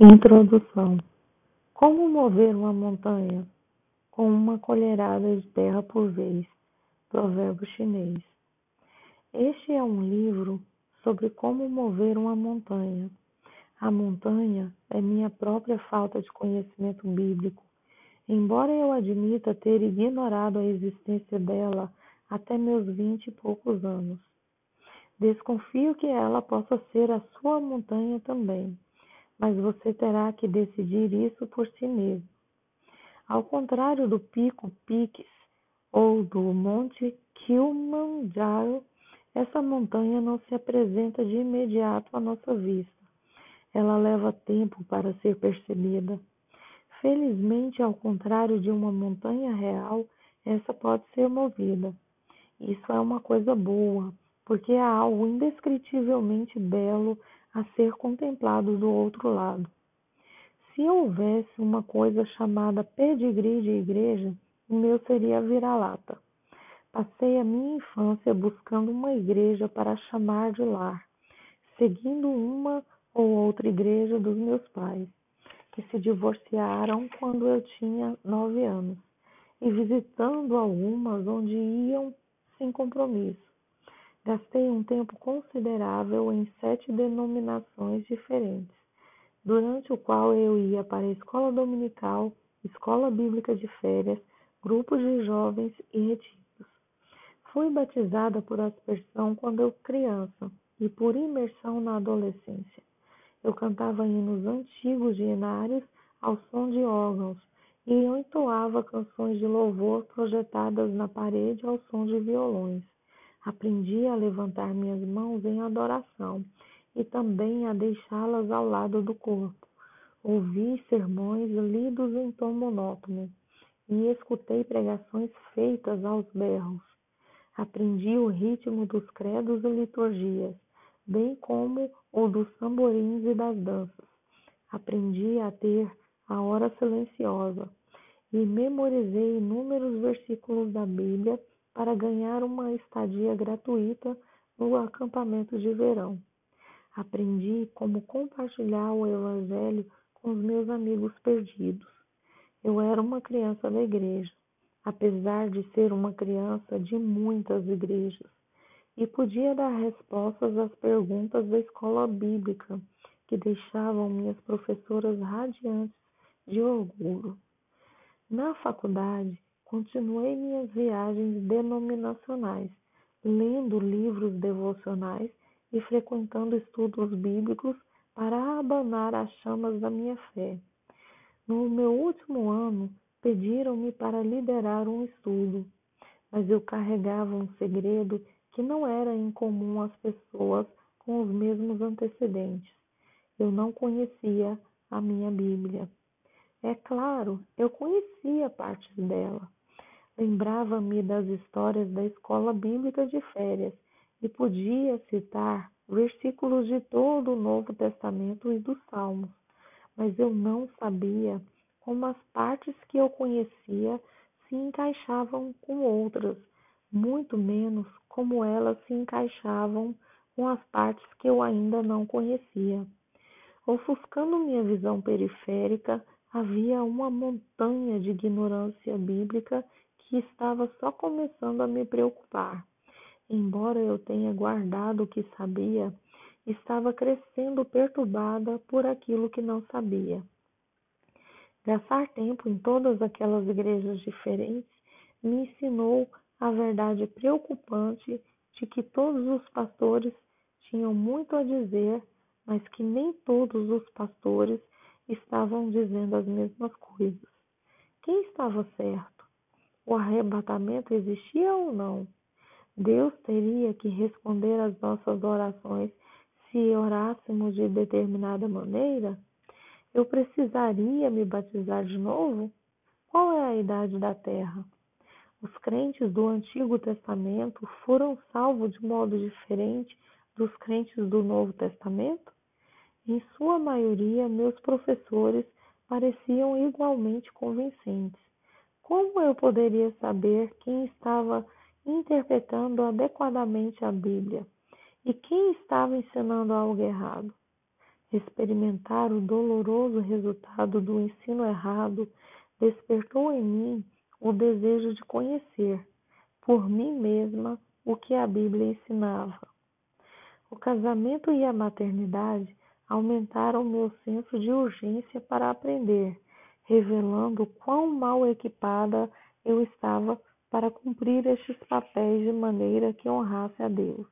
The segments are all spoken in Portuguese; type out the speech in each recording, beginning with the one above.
Introdução: Como mover uma montanha? Com uma colherada de terra por vez. Provérbio chinês. Este é um livro sobre como mover uma montanha. A montanha é minha própria falta de conhecimento bíblico. Embora eu admita ter ignorado a existência dela até meus vinte e poucos anos, desconfio que ela possa ser a sua montanha também mas você terá que decidir isso por si mesmo. Ao contrário do Pico Piques ou do Monte Kilimanjaro, essa montanha não se apresenta de imediato à nossa vista. Ela leva tempo para ser percebida. Felizmente, ao contrário de uma montanha real, essa pode ser movida. Isso é uma coisa boa, porque há algo indescritivelmente belo a ser contemplado do outro lado. Se houvesse uma coisa chamada pedigree de igreja, o meu seria vira-lata. Passei a minha infância buscando uma igreja para chamar de lar, seguindo uma ou outra igreja dos meus pais, que se divorciaram quando eu tinha nove anos, e visitando algumas onde iam sem compromisso Gastei um tempo considerável em sete denominações diferentes, durante o qual eu ia para a escola dominical, escola bíblica de férias, grupos de jovens e retiros. Fui batizada por aspersão quando eu criança e por imersão na adolescência. Eu cantava hinos antigos de enários ao som de órgãos e eu entoava canções de louvor projetadas na parede ao som de violões. Aprendi a levantar minhas mãos em adoração e também a deixá-las ao lado do corpo. Ouvi sermões lidos em tom monótono e escutei pregações feitas aos berros. Aprendi o ritmo dos credos e liturgias, bem como o dos tamborins e das danças. Aprendi a ter a hora silenciosa e memorizei inúmeros versículos da Bíblia para ganhar uma estadia gratuita no acampamento de verão. Aprendi como compartilhar o Evangelho com os meus amigos perdidos. Eu era uma criança da igreja, apesar de ser uma criança de muitas igrejas, e podia dar respostas às perguntas da escola bíblica que deixavam minhas professoras radiantes de orgulho. Na faculdade, Continuei minhas viagens denominacionais, lendo livros devocionais e frequentando estudos bíblicos para abanar as chamas da minha fé. No meu último ano, pediram-me para liderar um estudo, mas eu carregava um segredo que não era incomum às pessoas com os mesmos antecedentes. Eu não conhecia a minha Bíblia. É claro, eu conhecia partes dela, Lembrava-me das histórias da escola bíblica de férias e podia citar versículos de todo o Novo Testamento e dos Salmos, mas eu não sabia como as partes que eu conhecia se encaixavam com outras, muito menos como elas se encaixavam com as partes que eu ainda não conhecia. Ofuscando minha visão periférica, havia uma montanha de ignorância bíblica que estava só começando a me preocupar. Embora eu tenha guardado o que sabia, estava crescendo perturbada por aquilo que não sabia. Gastar tempo em todas aquelas igrejas diferentes me ensinou a verdade preocupante de que todos os pastores tinham muito a dizer, mas que nem todos os pastores estavam dizendo as mesmas coisas. Quem estava certo? O arrebatamento existia ou não? Deus teria que responder às nossas orações se orássemos de determinada maneira? Eu precisaria me batizar de novo? Qual é a idade da terra? Os crentes do Antigo Testamento foram salvos de modo diferente dos crentes do Novo Testamento? Em sua maioria, meus professores pareciam igualmente convincentes. Como eu poderia saber quem estava interpretando adequadamente a Bíblia e quem estava ensinando algo errado? Experimentar o doloroso resultado do ensino errado despertou em mim o desejo de conhecer, por mim mesma, o que a Bíblia ensinava. O casamento e a maternidade aumentaram meu senso de urgência para aprender, revelando quão mal equipada eu estava para cumprir estes papéis de maneira que honrasse a Deus.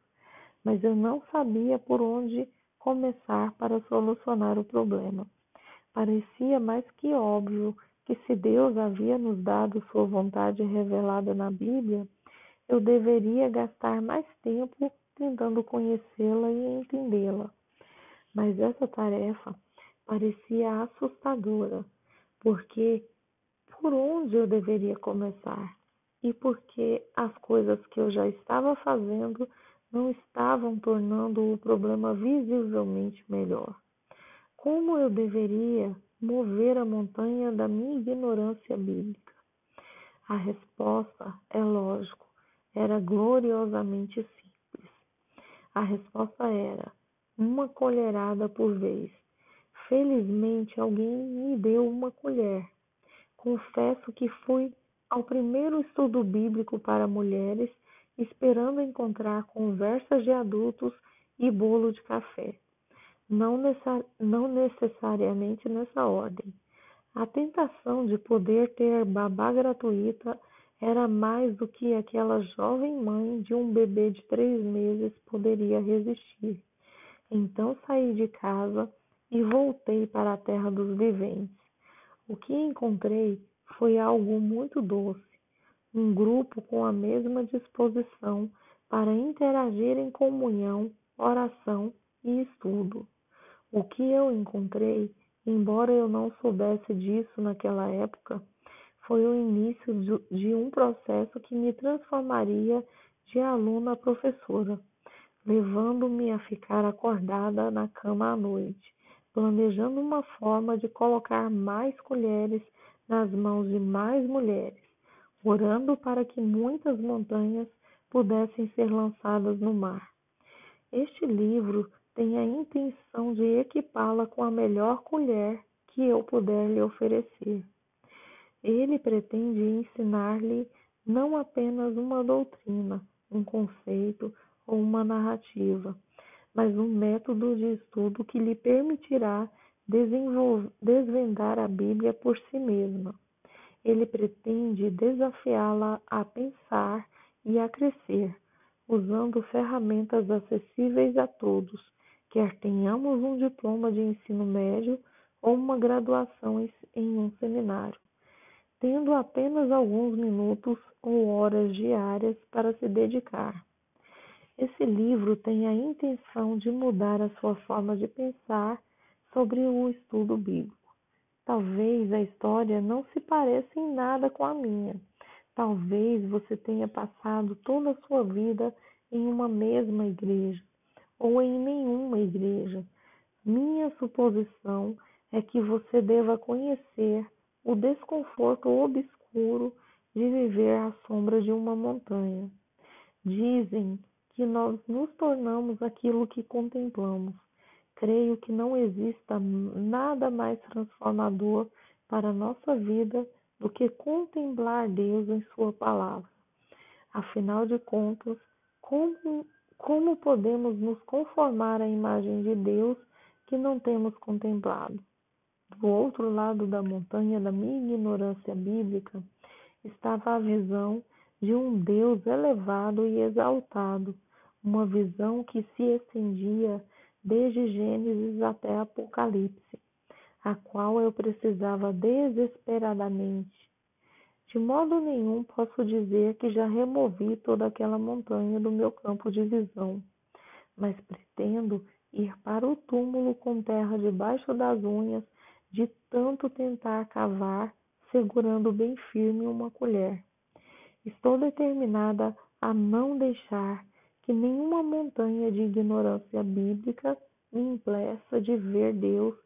Mas eu não sabia por onde começar para solucionar o problema. Parecia mais que óbvio que se Deus havia nos dado sua vontade revelada na Bíblia, eu deveria gastar mais tempo tentando conhecê-la e entendê-la. Mas essa tarefa parecia assustadora, porque por onde eu deveria começar? E porque as coisas que eu já estava fazendo não estavam tornando o problema visivelmente melhor. Como eu deveria mover a montanha da minha ignorância bíblica? A resposta, é lógico, era gloriosamente simples. A resposta era uma colherada por vez. Felizmente, alguém me deu uma colher. Confesso que fui ao primeiro estudo bíblico para mulheres, esperando encontrar conversas de adultos e bolo de café. Não, não necessariamente nessa ordem. A tentação de poder ter babá gratuita era mais do que aquela jovem mãe de um bebê de três meses poderia resistir. Então saí de casa e voltei para a terra dos viventes. O que encontrei foi algo muito doce, um grupo com a mesma disposição para interagir em comunhão, oração e estudo. O que eu encontrei, embora eu não soubesse disso naquela época, foi o início de um processo que me transformaria de aluna a professora levando-me a ficar acordada na cama à noite, planejando uma forma de colocar mais colheres nas mãos de mais mulheres, orando para que muitas montanhas pudessem ser lançadas no mar. Este livro tem a intenção de equipá-la com a melhor colher que eu puder lhe oferecer. Ele pretende ensinar-lhe não apenas uma doutrina, um conceito, ou uma narrativa, mas um método de estudo que lhe permitirá desvendar a Bíblia por si mesma. Ele pretende desafiá-la a pensar e a crescer, usando ferramentas acessíveis a todos, quer tenhamos um diploma de ensino médio ou uma graduação em um seminário, tendo apenas alguns minutos ou horas diárias para se dedicar. Esse livro tem a intenção de mudar a sua forma de pensar sobre o estudo bíblico. Talvez a história não se pareça em nada com a minha. Talvez você tenha passado toda a sua vida em uma mesma igreja ou em nenhuma igreja. Minha suposição é que você deva conhecer o desconforto obscuro de viver à sombra de uma montanha. Dizem que nós nos tornamos aquilo que contemplamos. Creio que não exista nada mais transformador para a nossa vida do que contemplar Deus em Sua palavra. Afinal de contas, como, como podemos nos conformar à imagem de Deus que não temos contemplado? Do outro lado da montanha da minha ignorância bíblica estava a visão de um Deus elevado e exaltado, uma visão que se estendia desde Gênesis até Apocalipse, a qual eu precisava desesperadamente. De modo nenhum posso dizer que já removi toda aquela montanha do meu campo de visão, mas pretendo ir para o túmulo com terra debaixo das unhas, de tanto tentar cavar, segurando bem firme uma colher. Estou determinada a não deixar que nenhuma montanha de ignorância bíblica me impeça de ver Deus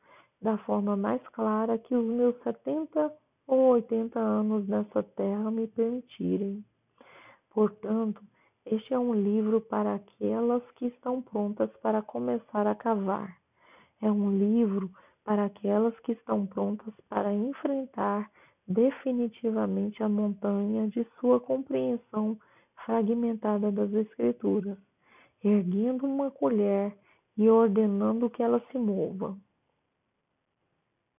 da forma mais clara que os meus 70 ou 80 anos nessa terra me permitirem. Portanto, este é um livro para aquelas que estão prontas para começar a cavar. É um livro para aquelas que estão prontas para enfrentar definitivamente a montanha de sua compreensão fragmentada das Escrituras, erguendo uma colher e ordenando que ela se mova.